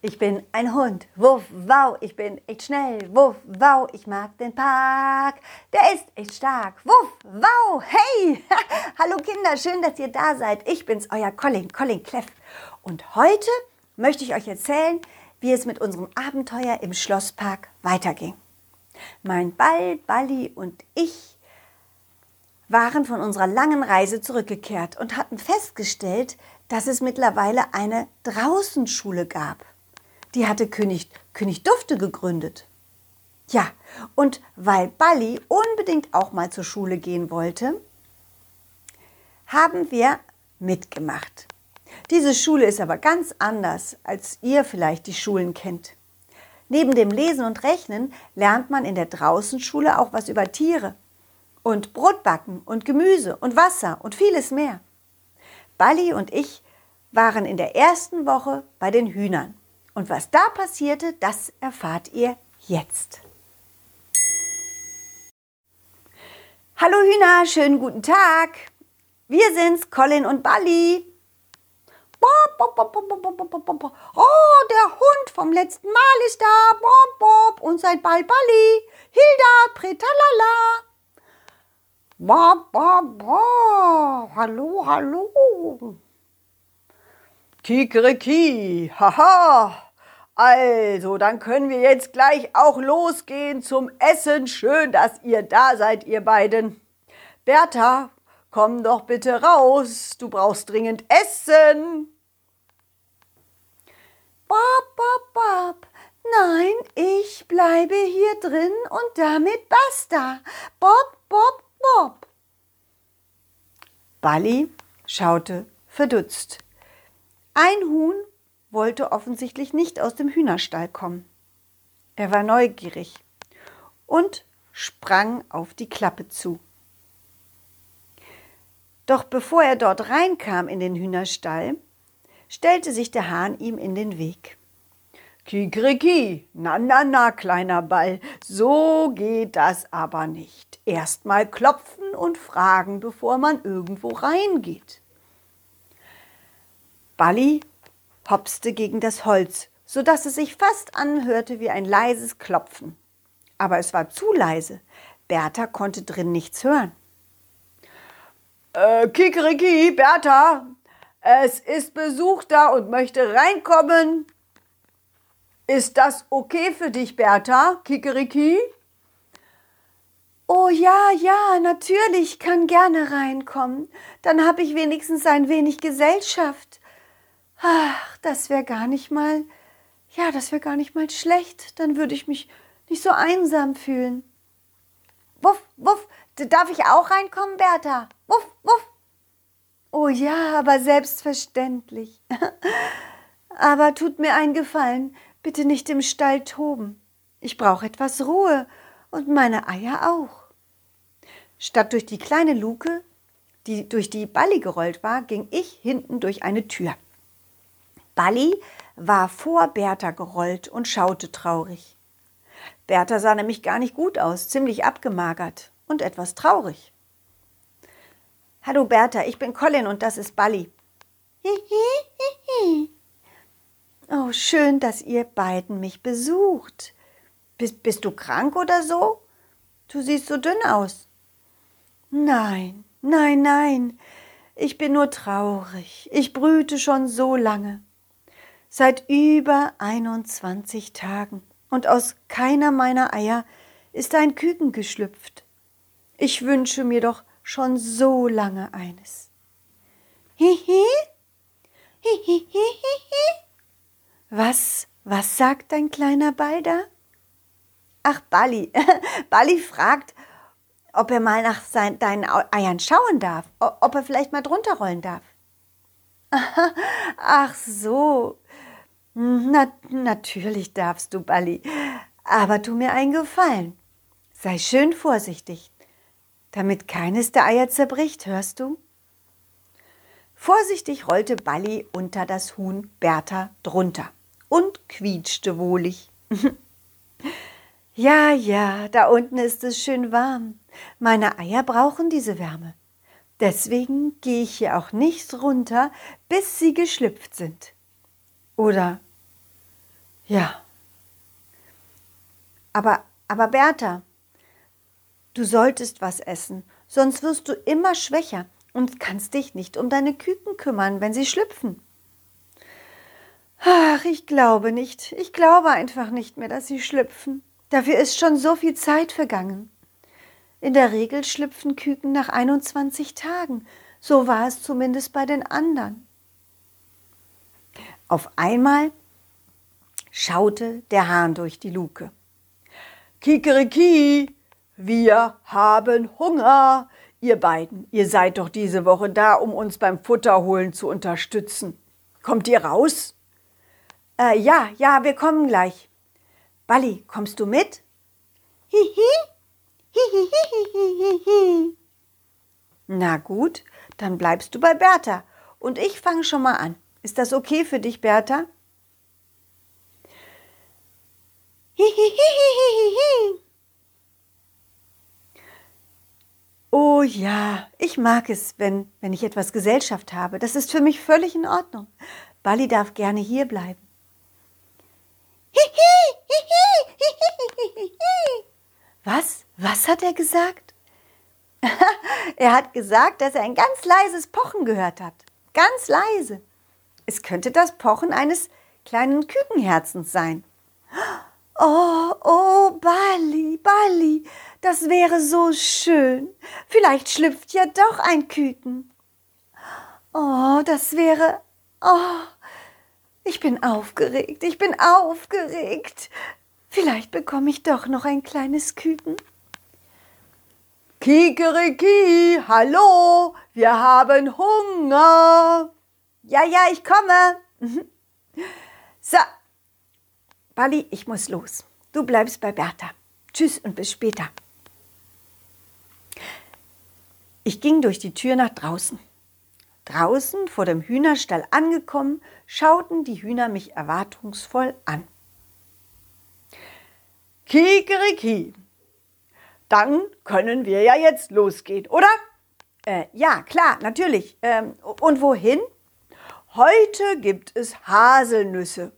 Ich bin ein Hund, wuff, wow, ich bin echt schnell, wuff, wow, ich mag den Park, der ist echt stark, wuff, wow, hey, hallo Kinder, schön, dass ihr da seid. Ich bin's, euer Colin, Colin Kleff. Und heute möchte ich euch erzählen, wie es mit unserem Abenteuer im Schlosspark weiterging. Mein Ball, Balli und ich waren von unserer langen Reise zurückgekehrt und hatten festgestellt, dass es mittlerweile eine Draußenschule gab. Die hatte König, König Dufte gegründet. Ja, und weil Balli unbedingt auch mal zur Schule gehen wollte, haben wir mitgemacht. Diese Schule ist aber ganz anders, als ihr vielleicht die Schulen kennt. Neben dem Lesen und Rechnen lernt man in der Draußenschule auch was über Tiere und Brotbacken und Gemüse und Wasser und vieles mehr. Balli und ich waren in der ersten Woche bei den Hühnern. Und was da passierte, das erfahrt ihr jetzt. Hallo Hühner, schönen guten Tag. Wir sind's, Colin und Balli. Oh, der Hund vom letzten Mal ist da. Und sein Ball Balli. Hilda, Pretalala. Ba, ba, ba. Hallo, hallo. Kikeriki, haha. Also, dann können wir jetzt gleich auch losgehen zum Essen. Schön, dass ihr da seid, ihr beiden. Bertha, komm doch bitte raus. Du brauchst dringend Essen. Bob, Bob, Bob. Nein, ich bleibe hier drin und damit basta. Bob, Bob, Bob. Balli schaute verdutzt. Ein Huhn wollte offensichtlich nicht aus dem Hühnerstall kommen. Er war neugierig und sprang auf die Klappe zu. Doch bevor er dort reinkam in den Hühnerstall, stellte sich der Hahn ihm in den Weg. Kikriki, na na na, kleiner Ball, so geht das aber nicht. Erst mal klopfen und fragen, bevor man irgendwo reingeht. Balli hopste gegen das Holz, so dass es sich fast anhörte wie ein leises Klopfen. Aber es war zu leise. Bertha konnte drin nichts hören. Äh, Kikeriki, Bertha, es ist Besuch da und möchte reinkommen, ist das okay für dich, Bertha? Kikeriki? Oh ja, ja, natürlich, kann gerne reinkommen. Dann habe ich wenigstens ein wenig Gesellschaft. Ach, das wäre gar nicht mal, ja, das wäre gar nicht mal schlecht. Dann würde ich mich nicht so einsam fühlen. Wuff, wuff, darf ich auch reinkommen, Bertha? Wuff, wuff. Oh ja, aber selbstverständlich. aber tut mir einen Gefallen, Bitte nicht im Stall toben. Ich brauche etwas Ruhe und meine Eier auch. Statt durch die kleine Luke, die durch die Balli gerollt war, ging ich hinten durch eine Tür. Balli war vor Bertha gerollt und schaute traurig. Bertha sah nämlich gar nicht gut aus, ziemlich abgemagert und etwas traurig. Hallo Bertha, ich bin Colin und das ist Balli. Oh, schön, dass ihr beiden mich besucht. Bist, bist du krank oder so? Du siehst so dünn aus. Nein, nein, nein. Ich bin nur traurig. Ich brüte schon so lange. Seit über 21 Tagen. Und aus keiner meiner Eier ist ein Küken geschlüpft. Ich wünsche mir doch schon so lange eines. Hihi? Hihihihihi? Was, was sagt dein kleiner Ball da? Ach, Bali. Bali fragt, ob er mal nach sein, deinen Eiern schauen darf, ob er vielleicht mal drunter rollen darf. Ach so. Na, natürlich darfst du, Bali. Aber tu mir einen Gefallen. Sei schön vorsichtig, damit keines der Eier zerbricht, hörst du? Vorsichtig rollte Balli unter das Huhn Bertha drunter und quietschte wohlig. ja, ja, da unten ist es schön warm. Meine Eier brauchen diese Wärme. Deswegen gehe ich hier auch nicht runter, bis sie geschlüpft sind. Oder Ja. Aber, aber Bertha, du solltest was essen, sonst wirst du immer schwächer und kannst dich nicht um deine Küken kümmern, wenn sie schlüpfen. Ach, ich glaube nicht. Ich glaube einfach nicht mehr, dass sie schlüpfen. Dafür ist schon so viel Zeit vergangen. In der Regel schlüpfen Küken nach 21 Tagen. So war es zumindest bei den anderen. Auf einmal schaute der Hahn durch die Luke. Kikeriki, wir haben Hunger. Ihr beiden, ihr seid doch diese Woche da, um uns beim Futterholen zu unterstützen. Kommt ihr raus? Äh, ja, ja, wir kommen gleich. Balli, kommst du mit? Hihi, hihihihihihi. Na gut, dann bleibst du bei Bertha und ich fange schon mal an. Ist das okay für dich, Bertha? Oh ja, ich mag es, wenn, wenn ich etwas Gesellschaft habe. Das ist für mich völlig in Ordnung. Bali darf gerne hier bleiben. Was? Was hat er gesagt? er hat gesagt, dass er ein ganz leises Pochen gehört hat. Ganz leise. Es könnte das Pochen eines kleinen Kükenherzens sein. Oh, oh, Bali, Bali, das wäre so schön. Vielleicht schlüpft ja doch ein Küken. Oh, das wäre. Oh, ich bin aufgeregt, ich bin aufgeregt. Vielleicht bekomme ich doch noch ein kleines Küken. Kikeriki, hallo, wir haben Hunger. Ja, ja, ich komme. Mhm. So, Bali, ich muss los. Du bleibst bei Bertha. Tschüss und bis später. Ich ging durch die Tür nach draußen. Draußen vor dem Hühnerstall angekommen, schauten die Hühner mich erwartungsvoll an. Kikeriki, dann können wir ja jetzt losgehen, oder? Äh, ja, klar, natürlich. Ähm, und wohin? Heute gibt es Haselnüsse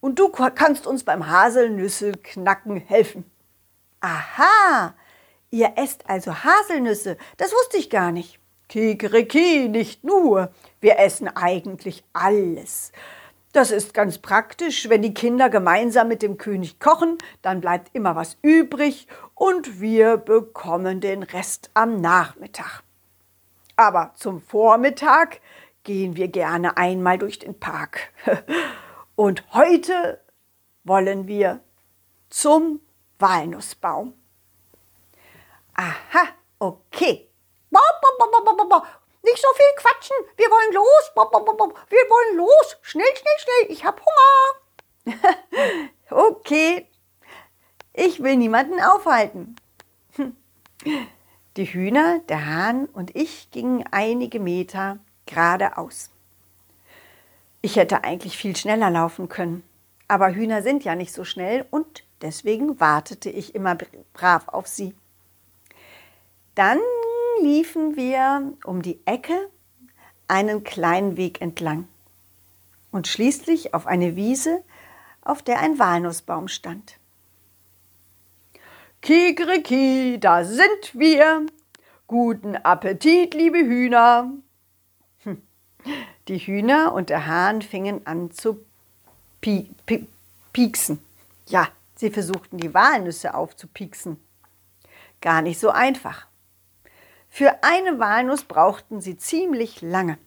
und du kannst uns beim Haselnüsse-Knacken helfen. Aha, ihr esst also Haselnüsse, das wusste ich gar nicht. Kikeriki, nicht nur, wir essen eigentlich alles. Das ist ganz praktisch, wenn die Kinder gemeinsam mit dem König kochen, dann bleibt immer was übrig und wir bekommen den Rest am Nachmittag. Aber zum Vormittag gehen wir gerne einmal durch den Park. Und heute wollen wir zum Walnussbaum. Aha, okay. Nicht so viel quatschen, wir wollen los. Wir wollen los. Schnell, schnell, schnell, ich hab Hunger. okay, ich will niemanden aufhalten. Die Hühner, der Hahn und ich gingen einige Meter geradeaus. Ich hätte eigentlich viel schneller laufen können. Aber Hühner sind ja nicht so schnell und deswegen wartete ich immer brav auf sie. Dann liefen wir um die Ecke einen kleinen Weg entlang und schließlich auf eine Wiese, auf der ein Walnussbaum stand. Kikeriki, da sind wir. Guten Appetit, liebe Hühner. Die Hühner und der Hahn fingen an zu pie pie pieksen. Ja, sie versuchten die Walnüsse aufzupieksen. Gar nicht so einfach. Für eine Walnuss brauchten sie ziemlich lange.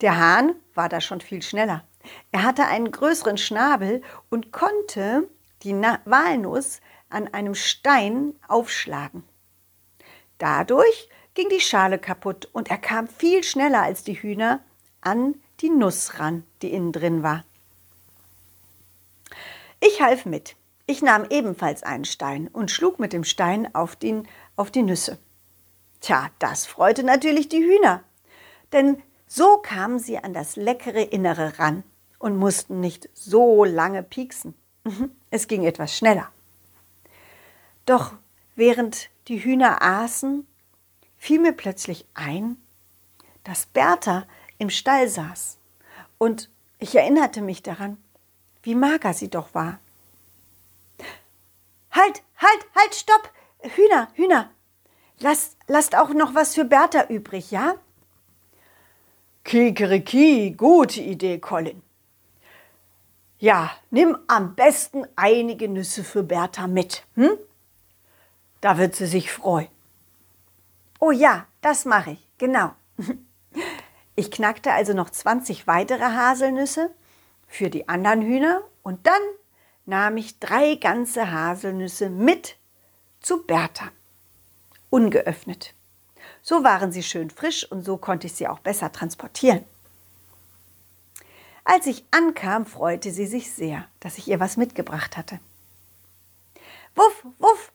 Der Hahn war da schon viel schneller. Er hatte einen größeren Schnabel und konnte die Walnuss an einem Stein aufschlagen. Dadurch ging die Schale kaputt und er kam viel schneller als die Hühner an die Nuss ran, die innen drin war. Ich half mit. Ich nahm ebenfalls einen Stein und schlug mit dem Stein auf, den, auf die Nüsse. Tja, das freute natürlich die Hühner, denn so kamen sie an das leckere Innere ran und mussten nicht so lange pieksen. Mhm, es ging etwas schneller. Doch während die Hühner aßen, fiel mir plötzlich ein, dass Bertha im Stall saß. Und ich erinnerte mich daran, wie mager sie doch war. Halt, halt, halt, stopp! Hühner, Hühner! Lasst, lasst auch noch was für Bertha übrig, ja? Kikeriki, gute Idee, Colin. Ja, nimm am besten einige Nüsse für Bertha mit. Hm? Da wird sie sich freuen. Oh ja, das mache ich, genau. Ich knackte also noch 20 weitere Haselnüsse für die anderen Hühner und dann nahm ich drei ganze Haselnüsse mit zu Bertha. Ungeöffnet. So waren sie schön frisch und so konnte ich sie auch besser transportieren. Als ich ankam, freute sie sich sehr, dass ich ihr was mitgebracht hatte. Wuff, wuff!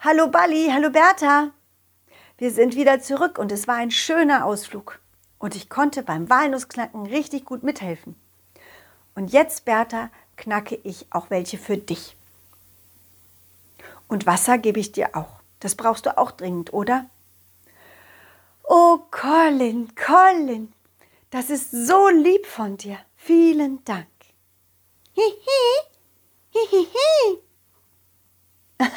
Hallo Balli, hallo Bertha! Wir sind wieder zurück und es war ein schöner Ausflug. Und ich konnte beim Walnussknacken richtig gut mithelfen. Und jetzt, Bertha, knacke ich auch welche für dich. Und Wasser gebe ich dir auch. Das brauchst du auch dringend, oder? Oh, Colin, Colin, das ist so lieb von dir. Vielen Dank. Hihi, hihihi.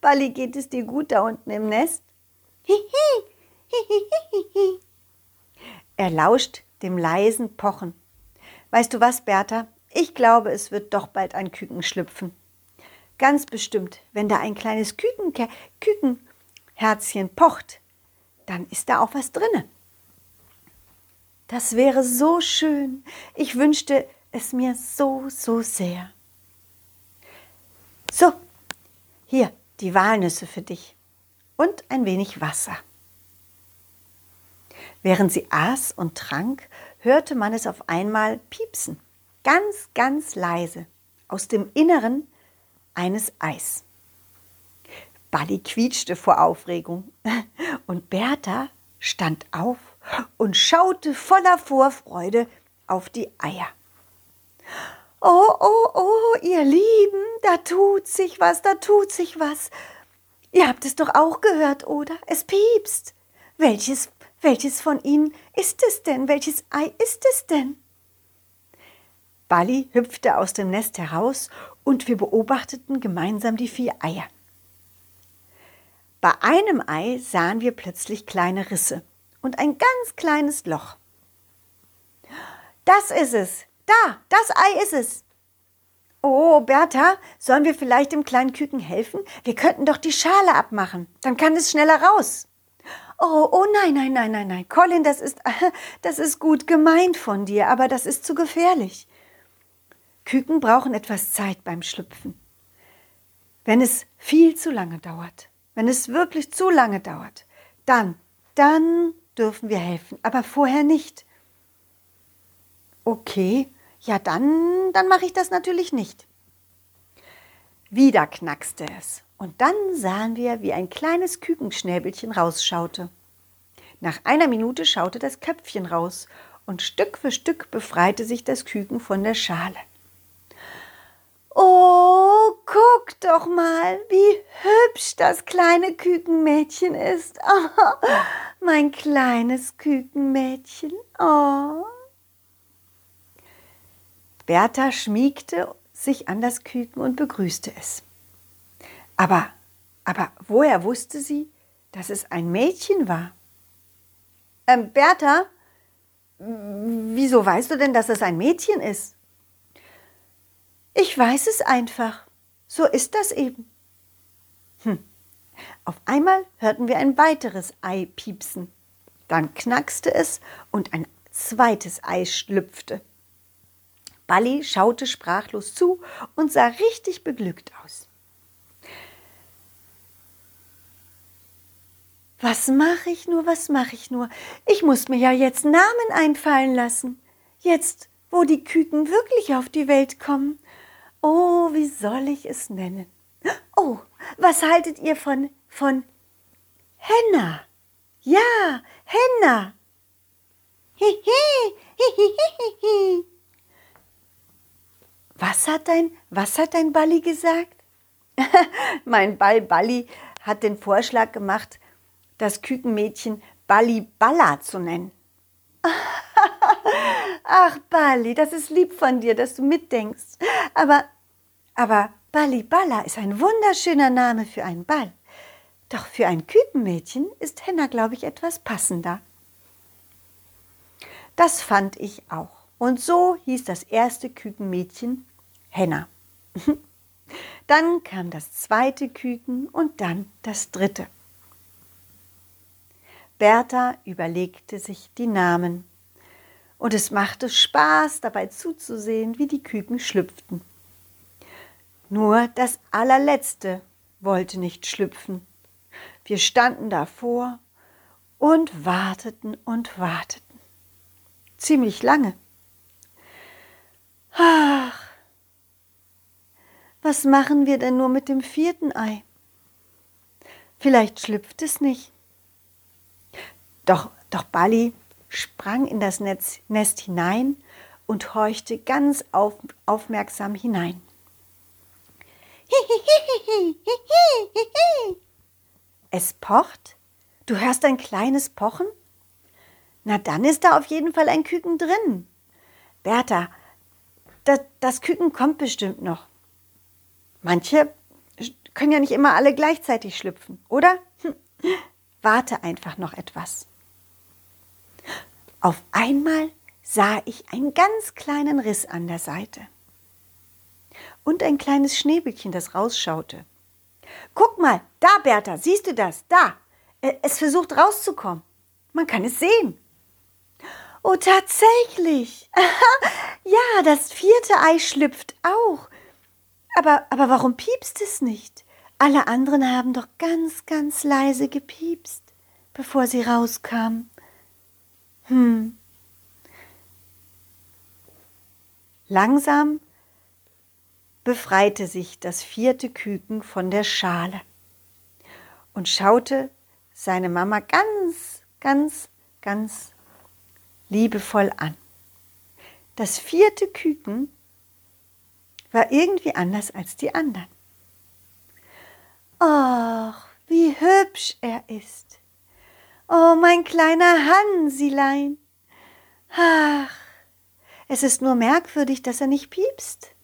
Balli, geht es dir gut da unten im Nest? Hihi. Er lauscht dem leisen Pochen. Weißt du was, Bertha? Ich glaube, es wird doch bald ein Küken schlüpfen. Ganz bestimmt, wenn da ein kleines Kükenke Kükenherzchen pocht, dann ist da auch was drinne. Das wäre so schön. Ich wünschte es mir so, so sehr. So, hier die Walnüsse für dich und ein wenig Wasser. Während sie aß und trank, hörte man es auf einmal piepsen, ganz, ganz leise, aus dem Inneren eines Eis. Balli quietschte vor Aufregung und Bertha stand auf und schaute voller Vorfreude auf die Eier. Oh, oh, oh, ihr Lieben, da tut sich was, da tut sich was. Ihr habt es doch auch gehört, oder? Es piepst. Welches, welches von ihnen ist es denn? Welches Ei ist es denn? Bali hüpfte aus dem Nest heraus und wir beobachteten gemeinsam die vier Eier. Bei einem Ei sahen wir plötzlich kleine Risse und ein ganz kleines Loch. Das ist es. Da, das Ei ist es. Oh, Bertha, sollen wir vielleicht dem kleinen Küken helfen? Wir könnten doch die Schale abmachen. Dann kann es schneller raus. Oh, oh nein, nein, nein, nein, nein. Colin, das ist, das ist gut gemeint von dir, aber das ist zu gefährlich. Küken brauchen etwas Zeit beim Schlüpfen. Wenn es viel zu lange dauert, wenn es wirklich zu lange dauert, dann, dann dürfen wir helfen, aber vorher nicht. Okay, ja dann, dann mache ich das natürlich nicht. Wieder knackste es und dann sahen wir, wie ein kleines Kükenschnäbelchen rausschaute. Nach einer Minute schaute das Köpfchen raus und Stück für Stück befreite sich das Küken von der Schale. Oh, guck doch mal, wie hübsch das kleine Kükenmädchen ist. Oh, mein kleines Kükenmädchen. Oh. Bertha schmiegte sich an das Küken und begrüßte es. Aber, aber woher wusste sie, dass es ein Mädchen war? Ähm, Bertha, wieso weißt du denn, dass es ein Mädchen ist? Ich weiß es einfach. So ist das eben. Hm. Auf einmal hörten wir ein weiteres Ei piepsen. Dann knackste es und ein zweites Ei schlüpfte. Balli schaute sprachlos zu und sah richtig beglückt aus. Was mache ich nur, was mache ich nur? Ich muss mir ja jetzt Namen einfallen lassen. Jetzt, wo die Küken wirklich auf die Welt kommen. Oh, wie soll ich es nennen? Oh, was haltet ihr von, von Henna? Ja, Henna. Hihi, hihihihi. Was hat dein, was hat dein Balli gesagt? mein Ball Balli hat den Vorschlag gemacht, das Kükenmädchen Balli Balla zu nennen. Ach, Bali, das ist lieb von dir, dass du mitdenkst. Aber, aber Bali Balla ist ein wunderschöner Name für einen Ball. Doch für ein Kükenmädchen ist Henna, glaube ich, etwas passender. Das fand ich auch. Und so hieß das erste Kükenmädchen Henna. Dann kam das zweite Küken und dann das dritte. Bertha überlegte sich die Namen. Und es machte Spaß, dabei zuzusehen, wie die Küken schlüpften. Nur das allerletzte wollte nicht schlüpfen. Wir standen davor und warteten und warteten. Ziemlich lange. Ach, was machen wir denn nur mit dem vierten Ei? Vielleicht schlüpft es nicht. Doch, doch Bali sprang in das Netz, Nest hinein und horchte ganz auf, aufmerksam hinein. Es pocht? Du hörst ein kleines Pochen? Na, dann ist da auf jeden Fall ein Küken drin. Bertha, das, das Küken kommt bestimmt noch. Manche können ja nicht immer alle gleichzeitig schlüpfen, oder? Hm. Warte einfach noch etwas. Auf einmal sah ich einen ganz kleinen Riss an der Seite und ein kleines Schnäbelchen, das rausschaute. Guck mal, da, Bertha, siehst du das? Da. Es versucht rauszukommen. Man kann es sehen. Oh, tatsächlich. ja, das vierte Ei schlüpft auch. Aber, aber warum piepst es nicht? Alle anderen haben doch ganz, ganz leise gepiepst, bevor sie rauskamen. Hm. Langsam befreite sich das vierte Küken von der Schale und schaute seine Mama ganz, ganz, ganz liebevoll an. Das vierte Küken war irgendwie anders als die anderen. Ach, wie hübsch er ist. Oh, mein kleiner Hansilein. Ach, es ist nur merkwürdig, dass er nicht piepst.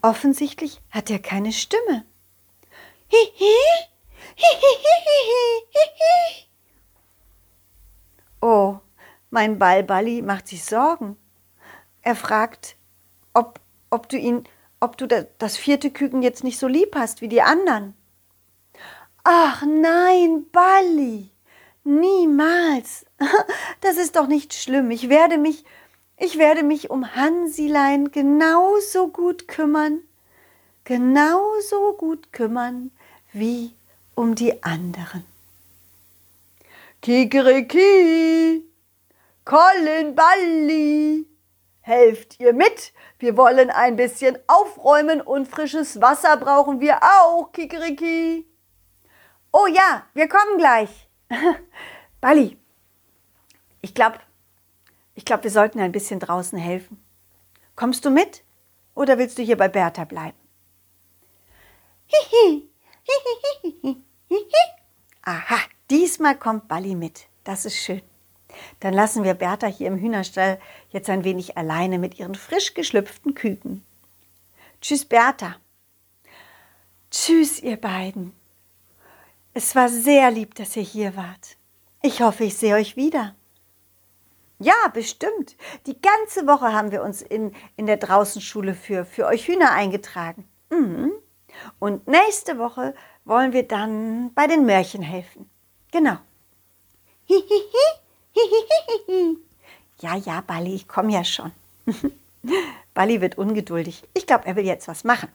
Offensichtlich hat er keine Stimme. Hihi, hihihihihihi. Oh, mein Ballballi macht sich Sorgen. Er fragt, ob, ob du ihn, ob du das vierte Küken jetzt nicht so lieb hast wie die anderen. Ach nein, Balli, niemals. Das ist doch nicht schlimm. Ich werde mich ich werde mich um Hansilein genauso gut kümmern, genauso gut kümmern wie um die anderen. Kikeriki, Colin Balli, helft ihr mit? Wir wollen ein bisschen aufräumen und frisches Wasser brauchen wir auch, Kikeriki. Oh ja, wir kommen gleich. Balli, ich glaube, ich glaube, wir sollten ein bisschen draußen helfen. Kommst du mit oder willst du hier bei Bertha bleiben? Aha, diesmal kommt Balli mit. Das ist schön. Dann lassen wir Bertha hier im Hühnerstall jetzt ein wenig alleine mit ihren frisch geschlüpften Küken. Tschüss, Bertha. Tschüss, ihr beiden. Es war sehr lieb, dass ihr hier wart. Ich hoffe, ich sehe euch wieder. Ja, bestimmt. Die ganze Woche haben wir uns in, in der Draußenschule für, für euch Hühner eingetragen. Mhm. Und nächste Woche wollen wir dann bei den Märchen helfen. Genau. Ja, ja, Bali, ich komme ja schon. Bali wird ungeduldig. Ich glaube, er will jetzt was machen.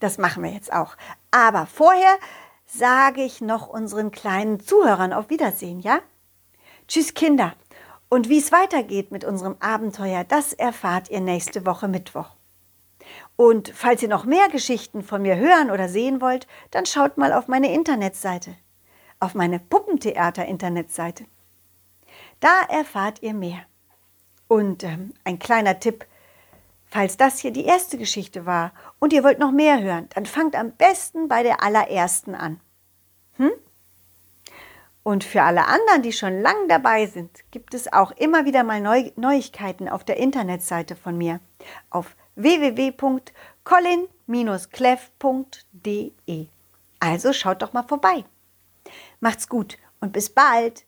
Das machen wir jetzt auch. Aber vorher sage ich noch unseren kleinen Zuhörern auf Wiedersehen, ja? Tschüss, Kinder. Und wie es weitergeht mit unserem Abenteuer, das erfahrt ihr nächste Woche Mittwoch. Und falls ihr noch mehr Geschichten von mir hören oder sehen wollt, dann schaut mal auf meine Internetseite, auf meine Puppentheater-Internetseite. Da erfahrt ihr mehr. Und ähm, ein kleiner Tipp, falls das hier die erste Geschichte war und ihr wollt noch mehr hören, dann fangt am besten bei der allerersten an. Hm? Und für alle anderen, die schon lang dabei sind, gibt es auch immer wieder mal Neu Neuigkeiten auf der Internetseite von mir auf www.colin-cleff.de. Also schaut doch mal vorbei. Macht's gut und bis bald.